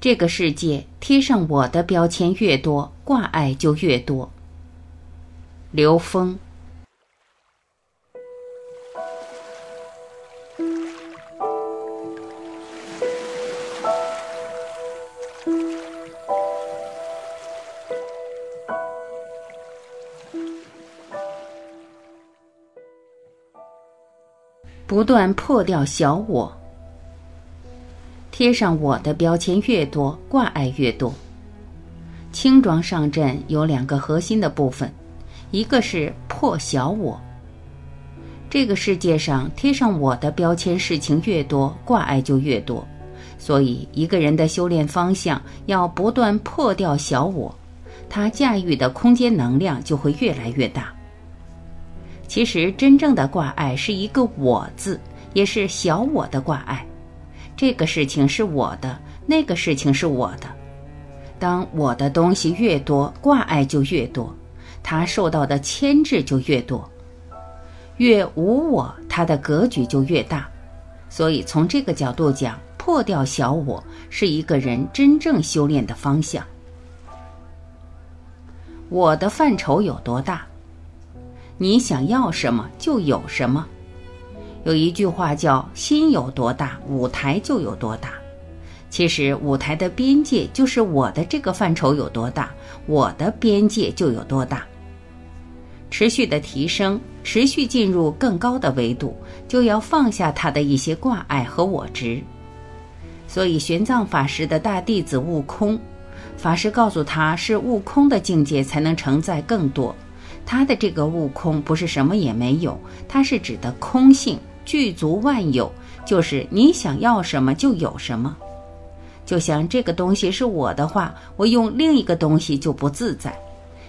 这个世界贴上我的标签越多，挂碍就越多。刘峰。不断破掉小我。贴上我的标签越多，挂碍越多。轻装上阵有两个核心的部分，一个是破小我。这个世界上贴上我的标签事情越多，挂碍就越多。所以一个人的修炼方向要不断破掉小我，他驾驭的空间能量就会越来越大。其实真正的挂碍是一个“我”字，也是小我的挂碍。这个事情是我的，那个事情是我的。当我的东西越多，挂碍就越多，他受到的牵制就越多。越无我，他的格局就越大。所以从这个角度讲，破掉小我是一个人真正修炼的方向。我的范畴有多大？你想要什么就有什么。有一句话叫“心有多大，舞台就有多大”。其实舞台的边界就是我的这个范畴有多大，我的边界就有多大。持续的提升，持续进入更高的维度，就要放下他的一些挂碍和我执。所以玄奘法师的大弟子悟空，法师告诉他是悟空的境界才能承载更多。他的这个悟空不是什么也没有，他是指的空性。具足万有，就是你想要什么就有什么。就像这个东西是我的话，我用另一个东西就不自在，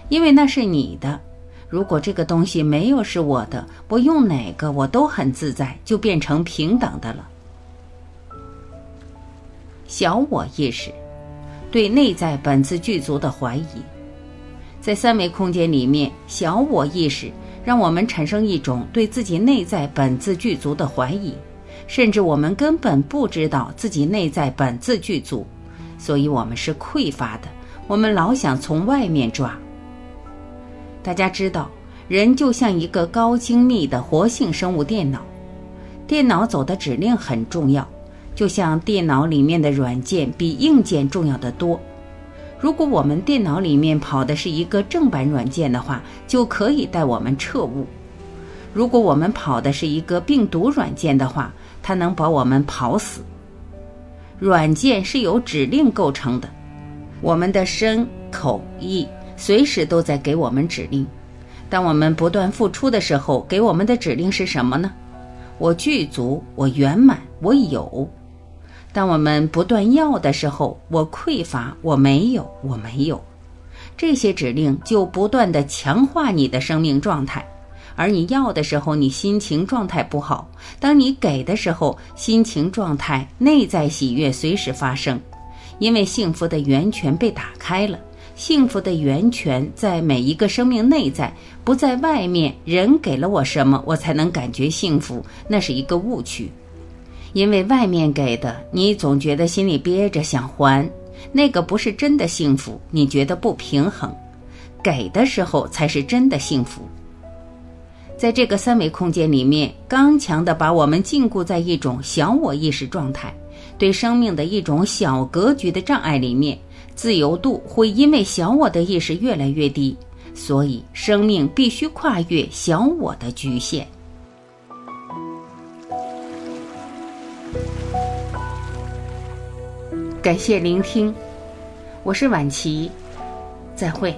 因为那是你的。如果这个东西没有是我的，我用哪个我都很自在，就变成平等的了。小我意识，对内在本自具足的怀疑，在三维空间里面，小我意识。让我们产生一种对自己内在本自具足的怀疑，甚至我们根本不知道自己内在本自具足，所以我们是匮乏的。我们老想从外面抓。大家知道，人就像一个高精密的活性生物电脑，电脑走的指令很重要，就像电脑里面的软件比硬件重要的多。如果我们电脑里面跑的是一个正版软件的话，就可以带我们彻悟；如果我们跑的是一个病毒软件的话，它能把我们跑死。软件是由指令构成的，我们的身口意随时都在给我们指令。当我们不断付出的时候，给我们的指令是什么呢？我具足，我圆满，我有。当我们不断要的时候，我匮乏，我没有，我没有，这些指令就不断的强化你的生命状态。而你要的时候，你心情状态不好；当你给的时候，心情状态、内在喜悦随时发生，因为幸福的源泉被打开了。幸福的源泉在每一个生命内在，不在外面。人给了我什么，我才能感觉幸福？那是一个误区。因为外面给的，你总觉得心里憋着想还，那个不是真的幸福，你觉得不平衡。给的时候才是真的幸福。在这个三维空间里面，刚强的把我们禁锢在一种小我意识状态，对生命的一种小格局的障碍里面，自由度会因为小我的意识越来越低，所以生命必须跨越小我的局限。感谢聆听，我是晚琪，再会。